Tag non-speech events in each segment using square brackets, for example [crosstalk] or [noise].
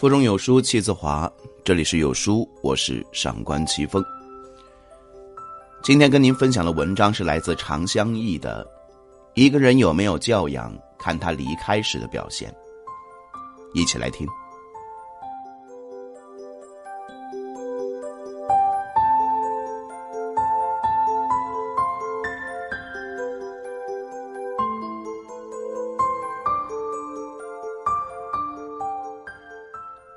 腹中有书气自华，这里是有书，我是上官奇峰。今天跟您分享的文章是来自常香义的。一个人有没有教养，看他离开时的表现。一起来听。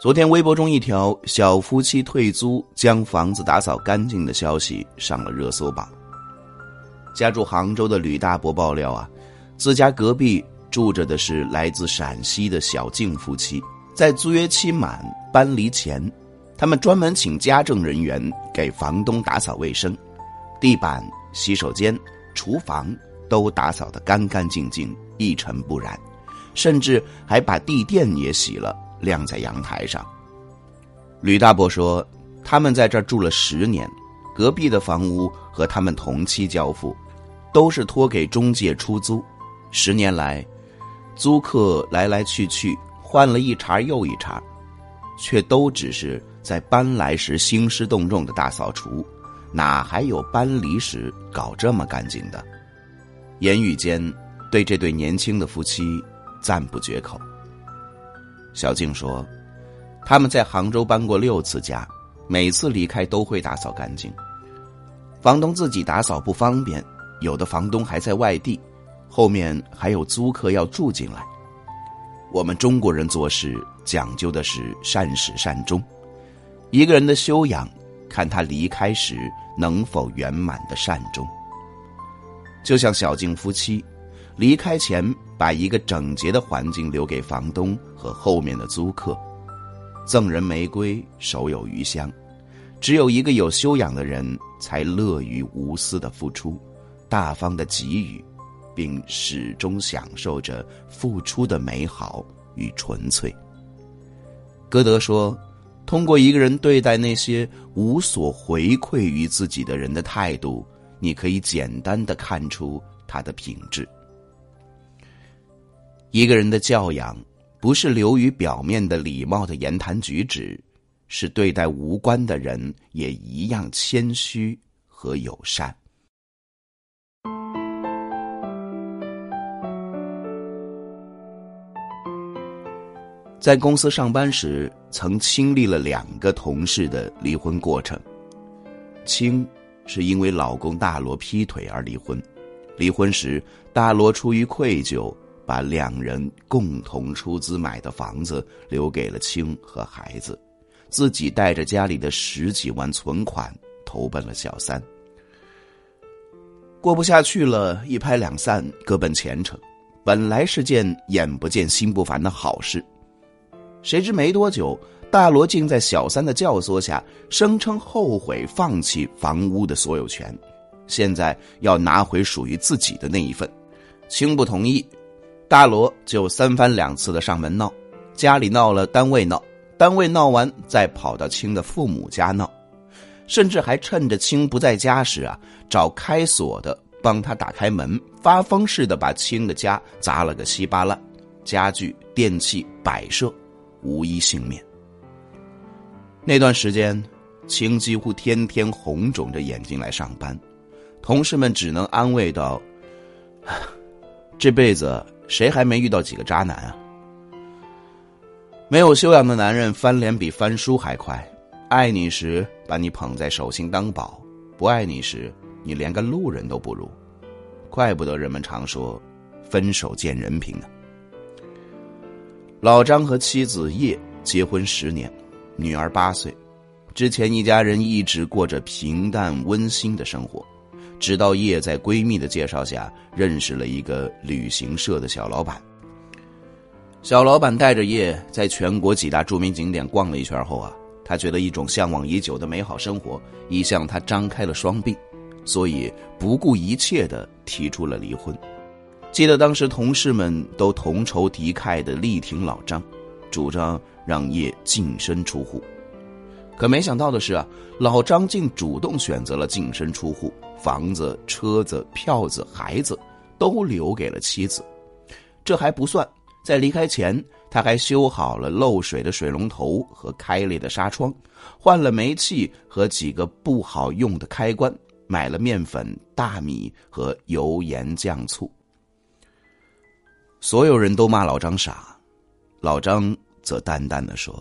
昨天微博中一条小夫妻退租将房子打扫干净的消息上了热搜榜。家住杭州的吕大伯爆料啊，自家隔壁住着的是来自陕西的小静夫妻，在租约期满搬离前，他们专门请家政人员给房东打扫卫生，地板、洗手间、厨房都打扫得干干净净、一尘不染，甚至还把地垫也洗了。晾在阳台上。吕大伯说：“他们在这儿住了十年，隔壁的房屋和他们同期交付，都是托给中介出租。十年来，租客来来去去，换了一茬又一茬，却都只是在搬来时兴师动众的大扫除，哪还有搬离时搞这么干净的？”言语间，对这对年轻的夫妻赞不绝口。小静说：“他们在杭州搬过六次家，每次离开都会打扫干净。房东自己打扫不方便，有的房东还在外地，后面还有租客要住进来。我们中国人做事讲究的是善始善终，一个人的修养，看他离开时能否圆满的善终。就像小静夫妻。”离开前，把一个整洁的环境留给房东和后面的租客。赠人玫瑰，手有余香。只有一个有修养的人，才乐于无私的付出，大方的给予，并始终享受着付出的美好与纯粹。歌德说：“通过一个人对待那些无所回馈于自己的人的态度，你可以简单的看出他的品质。”一个人的教养，不是流于表面的礼貌的言谈举止，是对待无关的人也一样谦虚和友善。在公司上班时，曾经历了两个同事的离婚过程。青是因为老公大罗劈腿而离婚，离婚时大罗出于愧疚。把两人共同出资买的房子留给了青和孩子，自己带着家里的十几万存款投奔了小三。过不下去了，一拍两散，各奔前程。本来是件眼不见心不烦的好事，谁知没多久，大罗竟在小三的教唆下，声称后悔放弃房屋的所有权，现在要拿回属于自己的那一份。青不同意。大罗就三番两次的上门闹，家里闹了，单位闹，单位闹完再跑到青的父母家闹，甚至还趁着青不在家时啊，找开锁的帮他打开门，发疯似的把青的家砸了个稀巴烂，家具、电器、摆设无一幸免。那段时间，青几乎天天红肿着眼睛来上班，同事们只能安慰道：“ [sighs] 这辈子。”谁还没遇到几个渣男啊？没有修养的男人翻脸比翻书还快，爱你时把你捧在手心当宝，不爱你时你连个路人都不如。怪不得人们常说，分手见人品呢。老张和妻子叶结婚十年，女儿八岁，之前一家人一直过着平淡温馨的生活。直到叶在闺蜜的介绍下认识了一个旅行社的小老板。小老板带着叶在全国几大著名景点逛了一圈后啊，他觉得一种向往已久的美好生活已向他张开了双臂，所以不顾一切的提出了离婚。记得当时同事们都同仇敌忾的力挺老张，主张让叶净身出户。可没想到的是啊，老张竟主动选择了净身出户。房子、车子、票子、孩子，都留给了妻子。这还不算，在离开前，他还修好了漏水的水龙头和开裂的纱窗，换了煤气和几个不好用的开关，买了面粉、大米和油盐酱醋。所有人都骂老张傻，老张则淡淡的说：“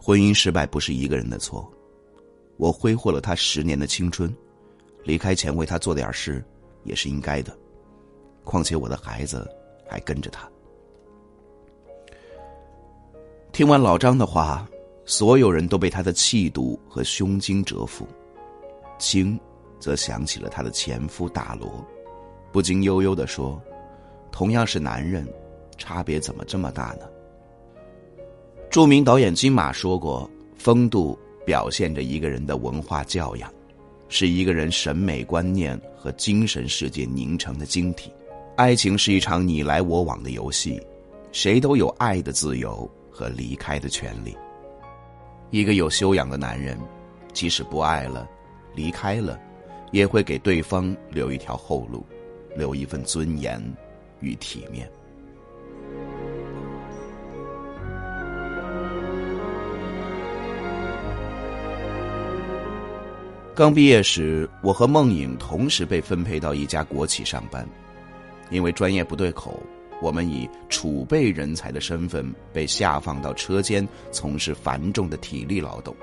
婚姻失败不是一个人的错，我挥霍了他十年的青春，离开前为他做点事也是应该的。况且我的孩子还跟着他。”听完老张的话，所有人都被他的气度和胸襟折服。青，则想起了他的前夫大罗，不禁悠悠的说。同样是男人，差别怎么这么大呢？著名导演金马说过：“风度表现着一个人的文化教养，是一个人审美观念和精神世界凝成的晶体。爱情是一场你来我往的游戏，谁都有爱的自由和离开的权利。一个有修养的男人，即使不爱了，离开了，也会给对方留一条后路，留一份尊严。”与体面。刚毕业时，我和梦颖同时被分配到一家国企上班，因为专业不对口，我们以储备人才的身份被下放到车间，从事繁重的体力劳动。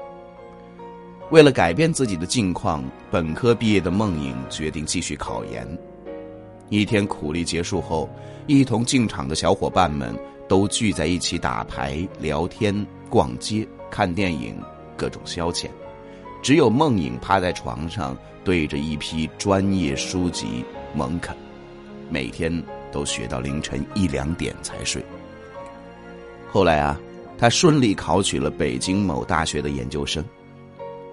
为了改变自己的境况，本科毕业的梦颖决定继续考研。一天苦力结束后，一同进厂的小伙伴们都聚在一起打牌、聊天、逛街、看电影，各种消遣。只有梦影趴在床上，对着一批专业书籍猛啃，每天都学到凌晨一两点才睡。后来啊，他顺利考取了北京某大学的研究生。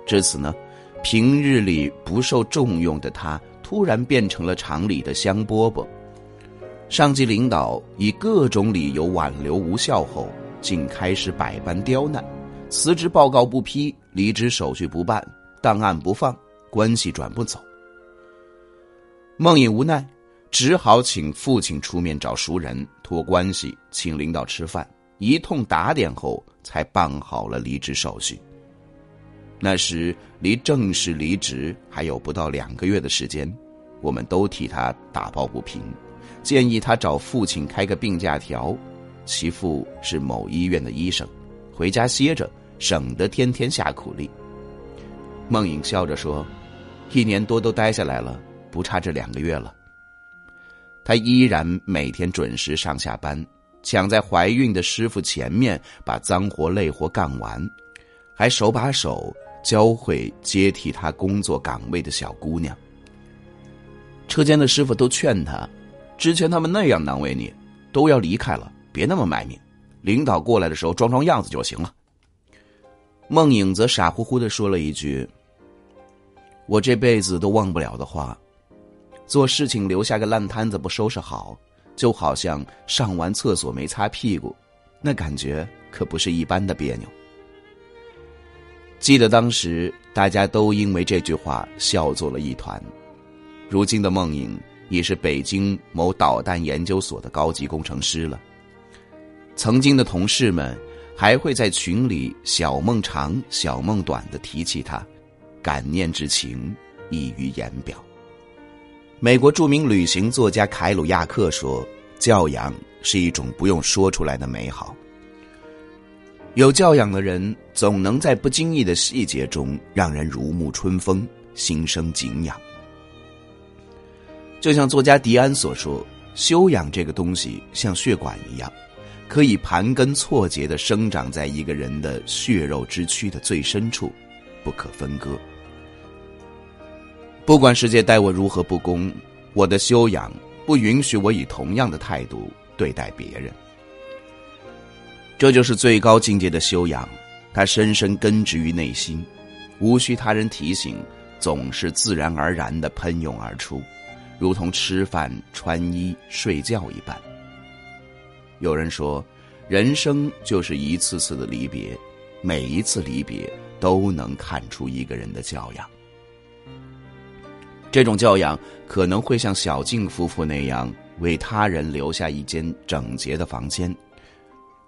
至此呢，平日里不受重用的他。突然变成了厂里的香饽饽，上级领导以各种理由挽留无效后，竟开始百般刁难：辞职报告不批，离职手续不办，档案不放，关系转不走。孟颖无奈，只好请父亲出面找熟人托关系，请领导吃饭，一通打点后，才办好了离职手续。那时离正式离职还有不到两个月的时间，我们都替他打抱不平，建议他找父亲开个病假条。其父是某医院的医生，回家歇着，省得天天下苦力。梦颖笑着说：“一年多都待下来了，不差这两个月了。”他依然每天准时上下班，抢在怀孕的师傅前面把脏活累活干完，还手把手。教会接替他工作岗位的小姑娘。车间的师傅都劝他，之前他们那样难为你，都要离开了，别那么卖命。领导过来的时候装装样子就行了。孟颖则傻乎乎的说了一句：“我这辈子都忘不了的话，做事情留下个烂摊子不收拾好，就好像上完厕所没擦屁股，那感觉可不是一般的别扭。”记得当时大家都因为这句话笑作了一团。如今的梦颖已是北京某导弹研究所的高级工程师了。曾经的同事们还会在群里小梦长、小梦短的提起他，感念之情溢于言表。美国著名旅行作家凯鲁亚克说：“教养是一种不用说出来的美好。”有教养的人，总能在不经意的细节中让人如沐春风，心生敬仰。就像作家迪安所说：“修养这个东西像血管一样，可以盘根错节的生长在一个人的血肉之躯的最深处，不可分割。不管世界待我如何不公，我的修养不允许我以同样的态度对待别人。”这就是最高境界的修养，它深深根植于内心，无需他人提醒，总是自然而然的喷涌而出，如同吃饭、穿衣、睡觉一般。有人说，人生就是一次次的离别，每一次离别都能看出一个人的教养。这种教养可能会像小静夫妇那样，为他人留下一间整洁的房间。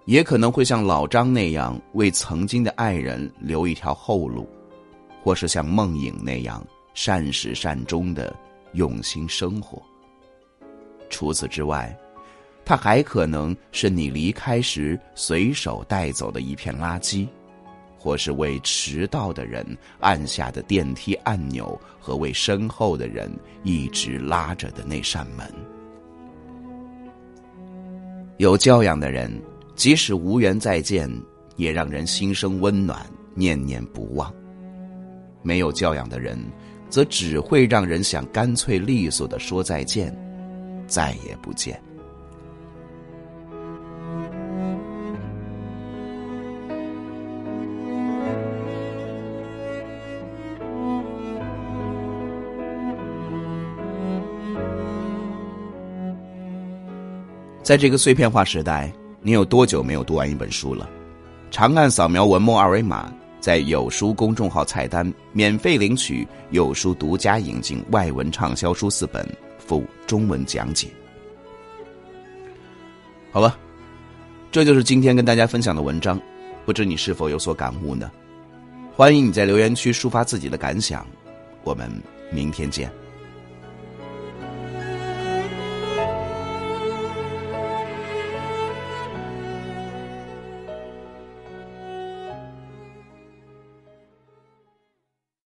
也可能会像老张那样为曾经的爱人留一条后路，或是像梦影那样善始善终的用心生活。除此之外，它还可能是你离开时随手带走的一片垃圾。或是为迟到的人按下的电梯按钮，和为身后的人一直拉着的那扇门。有教养的人，即使无缘再见，也让人心生温暖，念念不忘；没有教养的人，则只会让人想干脆利索的说再见，再也不见。在这个碎片化时代，你有多久没有读完一本书了？长按扫描文末二维码，在有书公众号菜单免费领取有书独家引进外文畅销书四本，附中文讲解。好了，这就是今天跟大家分享的文章，不知你是否有所感悟呢？欢迎你在留言区抒发自己的感想，我们明天见。